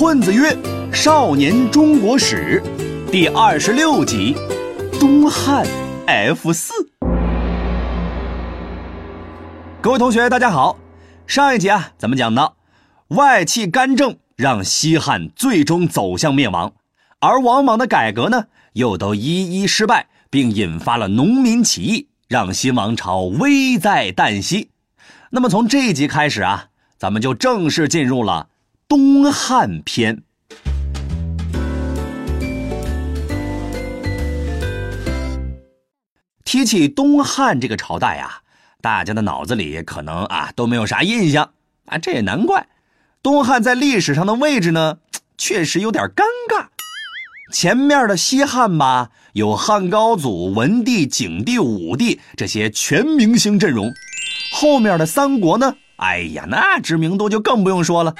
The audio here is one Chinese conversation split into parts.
混子曰：“少年中国史，第二十六集，东汉 F 四。”各位同学，大家好。上一集啊，咱们讲到外戚干政让西汉最终走向灭亡，而王莽的改革呢，又都一一失败，并引发了农民起义，让新王朝危在旦夕。那么从这一集开始啊，咱们就正式进入了东汉篇。提起东汉这个朝代呀。大家的脑子里可能啊都没有啥印象啊，这也难怪。东汉在历史上的位置呢，确实有点尴尬。前面的西汉吧，有汉高祖、文帝、景帝、武帝这些全明星阵容；后面的三国呢，哎呀，那知名度就更不用说了。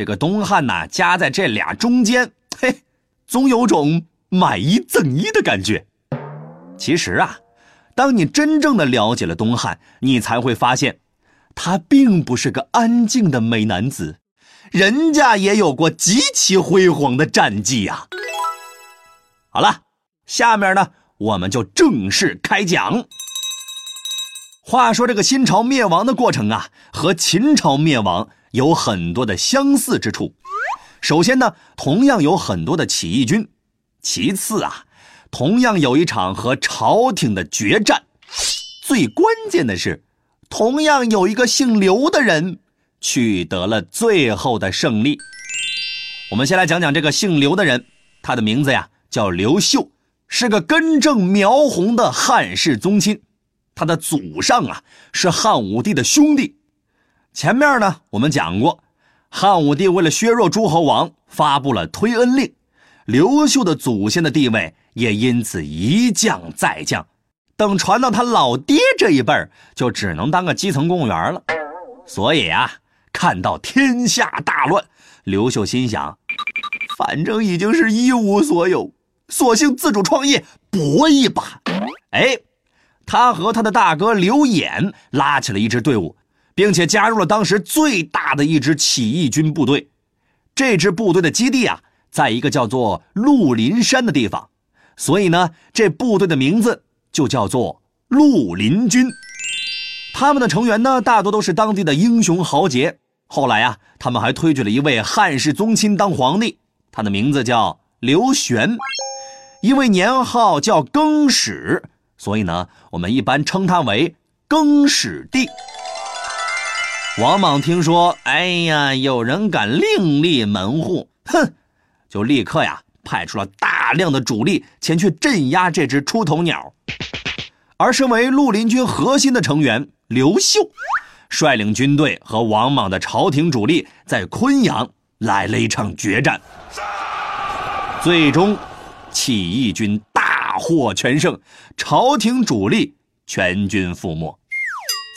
这个东汉呐，夹在这俩中间，嘿，总有种买一赠一的感觉。其实啊。当你真正的了解了东汉，你才会发现，他并不是个安静的美男子，人家也有过极其辉煌的战绩呀。好了，下面呢，我们就正式开讲。话说这个新朝灭亡的过程啊，和秦朝灭亡有很多的相似之处。首先呢，同样有很多的起义军；其次啊。同样有一场和朝廷的决战，最关键的是，同样有一个姓刘的人取得了最后的胜利。我们先来讲讲这个姓刘的人，他的名字呀叫刘秀，是个根正苗红的汉室宗亲，他的祖上啊是汉武帝的兄弟。前面呢我们讲过，汉武帝为了削弱诸侯王，发布了推恩令。刘秀的祖先的地位也因此一降再降，等传到他老爹这一辈儿，就只能当个基层公务员了。所以啊，看到天下大乱，刘秀心想，反正已经是一无所有，索性自主创业搏一把。哎，他和他的大哥刘演拉起了一支队伍，并且加入了当时最大的一支起义军部队。这支部队的基地啊。在一个叫做鹿林山的地方，所以呢，这部队的名字就叫做鹿林军。他们的成员呢，大多都是当地的英雄豪杰。后来啊，他们还推举了一位汉室宗亲当皇帝，他的名字叫刘玄，因为年号叫更始，所以呢，我们一般称他为更始帝。王莽听说，哎呀，有人敢另立门户，哼！就立刻呀，派出了大量的主力前去镇压这只出头鸟。而身为绿林军核心的成员刘秀，率领军队和王莽的朝廷主力在昆阳来了一场决战。最终，起义军大获全胜，朝廷主力全军覆没。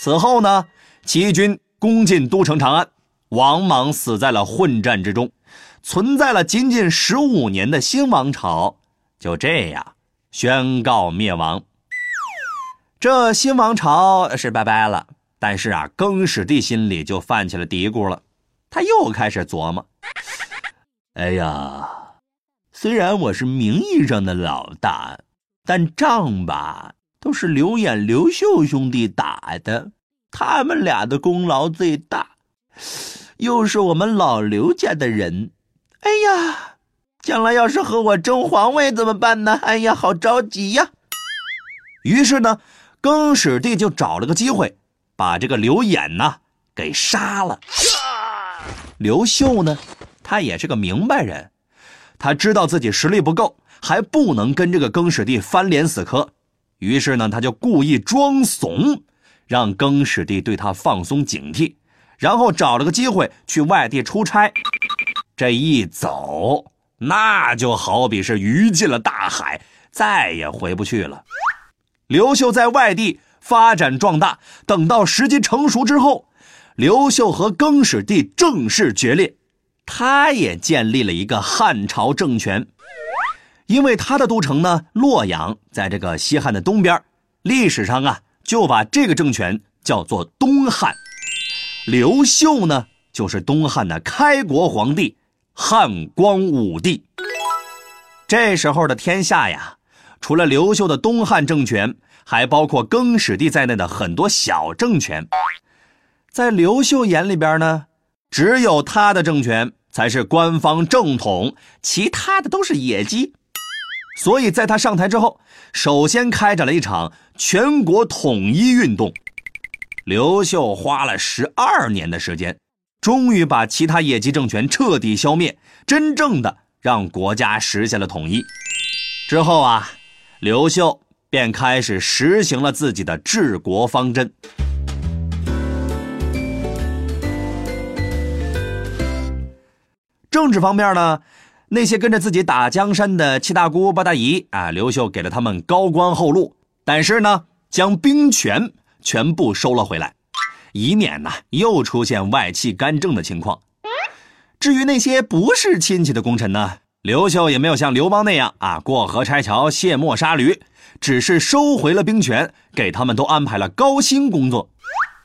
此后呢，起义军攻进都城长安，王莽死在了混战之中。存在了仅仅十五年的新王朝，就这样宣告灭亡。这新王朝是拜拜了，但是啊，更始帝心里就泛起了嘀咕了。他又开始琢磨：哎呀，虽然我是名义上的老大，但仗吧都是刘演、刘秀兄弟打的，他们俩的功劳最大，又是我们老刘家的人。哎呀，将来要是和我争皇位怎么办呢？哎呀，好着急呀！于是呢，更始帝就找了个机会，把这个刘演呢给杀了。刘秀呢，他也是个明白人，他知道自己实力不够，还不能跟这个更始帝翻脸死磕，于是呢，他就故意装怂，让更始帝对他放松警惕，然后找了个机会去外地出差。这一走，那就好比是鱼进了大海，再也回不去了。刘秀在外地发展壮大，等到时机成熟之后，刘秀和更始帝正式决裂，他也建立了一个汉朝政权。因为他的都城呢，洛阳在这个西汉的东边，历史上啊就把这个政权叫做东汉。刘秀呢，就是东汉的开国皇帝。汉光武帝。这时候的天下呀，除了刘秀的东汉政权，还包括更始帝在内的很多小政权。在刘秀眼里边呢，只有他的政权才是官方正统，其他的都是野鸡。所以在他上台之后，首先开展了一场全国统一运动。刘秀花了十二年的时间，终于把其他野鸡政权彻底消灭，真正的让国家实现了统一。之后啊，刘秀便开始实行了自己的治国方针。政治方面呢，那些跟着自己打江山的七大姑八大姨啊，刘秀给了他们高官厚禄，但是呢，将兵权。全部收了回来，以免呢又出现外戚干政的情况。至于那些不是亲戚的功臣呢，刘秀也没有像刘邦那样啊过河拆桥、卸磨杀驴，只是收回了兵权，给他们都安排了高薪工作。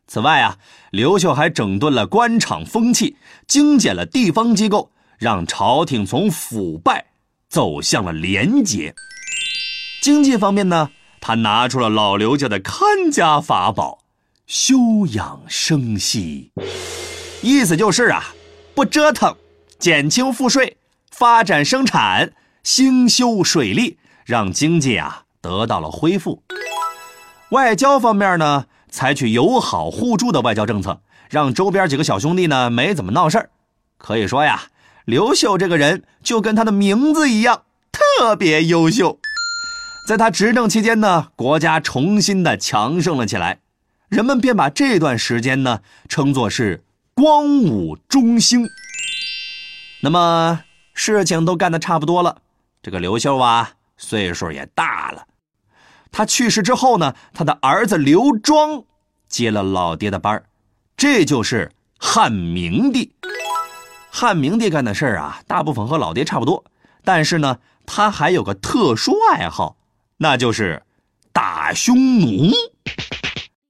此外啊，刘秀还整顿了官场风气，精简了地方机构，让朝廷从腐败走向了廉洁。经济方面呢？他拿出了老刘家的看家法宝——休养生息，意思就是啊，不折腾，减轻赋税，发展生产，兴修水利，让经济啊得到了恢复。外交方面呢，采取友好互助的外交政策，让周边几个小兄弟呢没怎么闹事儿。可以说呀，刘秀这个人就跟他的名字一样，特别优秀。在他执政期间呢，国家重新的强盛了起来，人们便把这段时间呢称作是光武中兴。那么事情都干得差不多了，这个刘秀啊岁数也大了，他去世之后呢，他的儿子刘庄接了老爹的班这就是汉明帝。汉明帝干的事儿啊，大部分和老爹差不多，但是呢，他还有个特殊爱好。那就是打匈奴。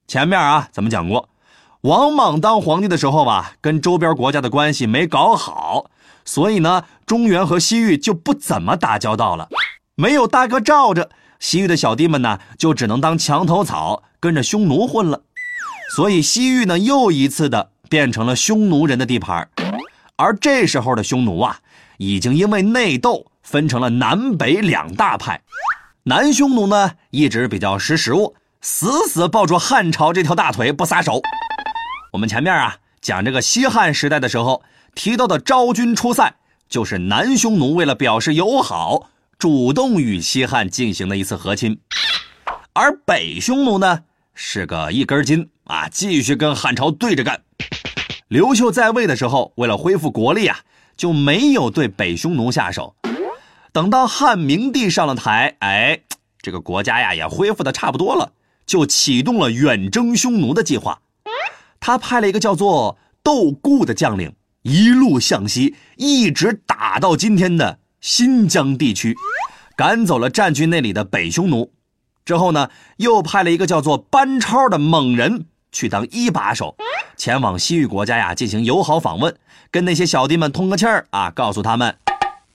前面啊，咱们讲过，王莽当皇帝的时候吧，跟周边国家的关系没搞好，所以呢，中原和西域就不怎么打交道了。没有大哥罩着，西域的小弟们呢，就只能当墙头草，跟着匈奴混了。所以西域呢，又一次的变成了匈奴人的地盘。而这时候的匈奴啊，已经因为内斗分成了南北两大派。南匈奴呢，一直比较识时务，死死抱住汉朝这条大腿不撒手。我们前面啊讲这个西汉时代的时候提到的昭君出塞，就是南匈奴为了表示友好，主动与西汉进行的一次和亲。而北匈奴呢，是个一根筋啊，继续跟汉朝对着干。刘秀在位的时候，为了恢复国力啊，就没有对北匈奴下手。等到汉明帝上了台，哎，这个国家呀也恢复的差不多了，就启动了远征匈奴的计划。他派了一个叫做窦固的将领，一路向西，一直打到今天的新疆地区，赶走了占据那里的北匈奴。之后呢，又派了一个叫做班超的猛人去当一把手，前往西域国家呀进行友好访问，跟那些小弟们通个气儿啊，告诉他们。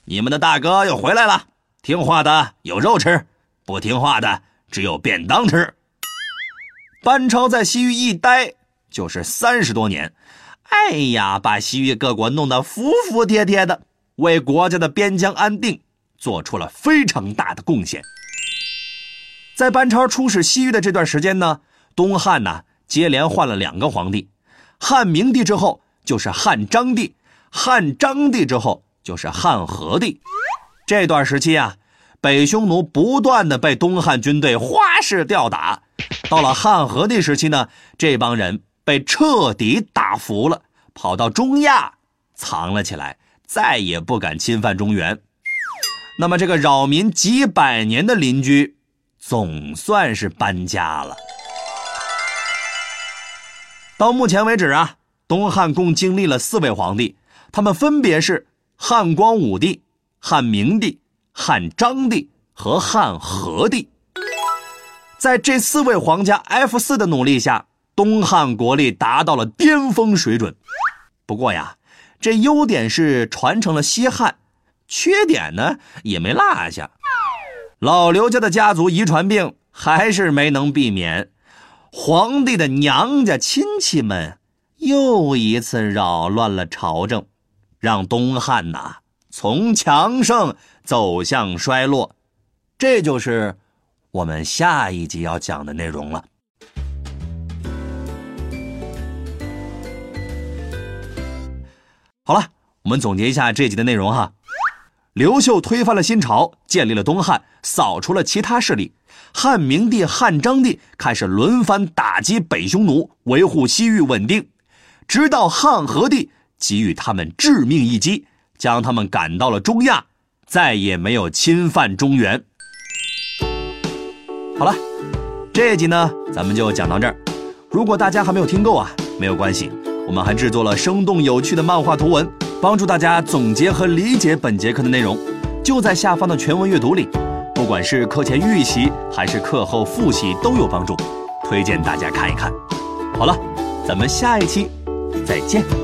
你们的大哥又回来了，听话的有肉吃，不听话的只有便当吃。班超在西域一待就是三十多年，哎呀，把西域各国弄得服服帖帖的，为国家的边疆安定做出了非常大的贡献。在班超出使西域的这段时间呢，东汉呢接连换了两个皇帝，汉明帝之后就是汉章帝，汉章帝之后。就是汉和帝，这段时期啊，北匈奴不断的被东汉军队花式吊打。到了汉和帝时期呢，这帮人被彻底打服了，跑到中亚藏了起来，再也不敢侵犯中原。那么这个扰民几百年的邻居，总算是搬家了。到目前为止啊，东汉共经历了四位皇帝，他们分别是。汉光武帝、汉明帝、汉章帝和汉和帝，在这四位皇家 F 四的努力下，东汉国力达到了巅峰水准。不过呀，这优点是传承了西汉，缺点呢也没落下。老刘家的家族遗传病还是没能避免，皇帝的娘家亲戚们又一次扰乱了朝政，让东汉呐从强盛走向衰落。这就是我们下一集要讲的内容了。好了，我们总结一下这集的内容哈。刘秀推翻了新朝，建立了东汉，扫除了其他势力。汉明帝、汉章帝开始轮番打击北匈奴，维护西域稳定，直到汉和帝给予他们致命一击，将他们赶到了中亚，再也没有侵犯中原。好了，这一集呢，咱们就讲到这儿。如果大家还没有听够啊，没有关系。我们还制作了生动有趣的漫画图文，帮助大家总结和理解本节课的内容，就在下方的全文阅读里。不管是课前预习还是课后复习都有帮助，推荐大家看一看。好了，咱们下一期再见。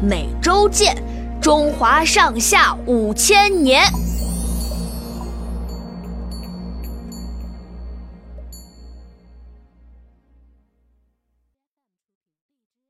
每周见，中华上下五千年。